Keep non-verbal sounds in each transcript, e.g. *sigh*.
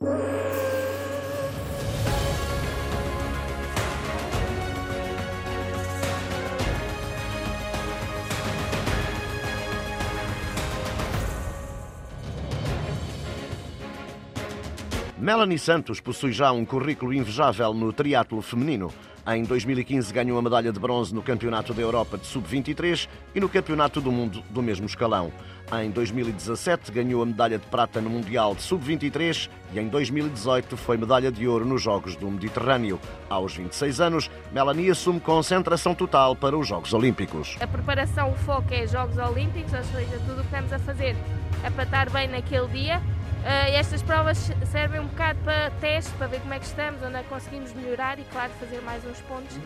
you. Melanie Santos possui já um currículo invejável no triatlo feminino. Em 2015 ganhou a medalha de bronze no Campeonato da Europa de Sub-23 e no Campeonato do Mundo do mesmo escalão. Em 2017 ganhou a medalha de prata no Mundial de Sub-23 e em 2018 foi medalha de ouro nos Jogos do Mediterrâneo. Aos 26 anos, Melanie assume concentração total para os Jogos Olímpicos. A preparação, o foco é Jogos Olímpicos, ou seja, tudo o que estamos a fazer é para estar bem naquele dia estas provas servem um bocado para teste, para ver como é que estamos, onde é que conseguimos melhorar e, claro, fazer mais uns pontos.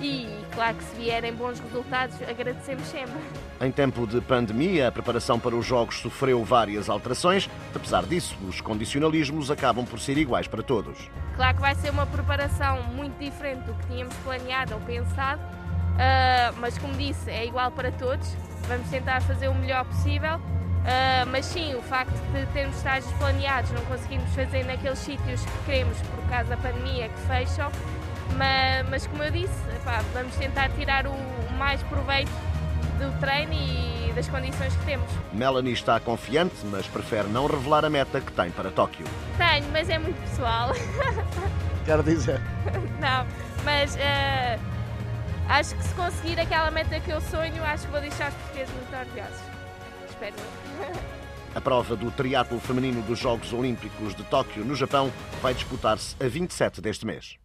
E, claro, que se vierem bons resultados, agradecemos sempre. Em tempo de pandemia, a preparação para os Jogos sofreu várias alterações. Apesar disso, os condicionalismos acabam por ser iguais para todos. Claro que vai ser uma preparação muito diferente do que tínhamos planeado ou pensado, uh, mas, como disse, é igual para todos. Vamos tentar fazer o melhor possível Uh, mas sim, o facto de termos estágios planeados, não conseguimos fazer naqueles sítios que queremos por causa da pandemia que fecham, mas, mas como eu disse, vamos tentar tirar o mais proveito do treino e das condições que temos. Melanie está confiante, mas prefere não revelar a meta que tem para Tóquio. Tenho, mas é muito pessoal. *laughs* Quero dizer. Não, mas uh, acho que se conseguir aquela meta que eu sonho, acho que vou deixar os portugueses muito orgulhosos A prova do triatlo feminino dos Jogos Olímpicos de Tóquio, no Japão, vai disputar-se a 27 deste mês.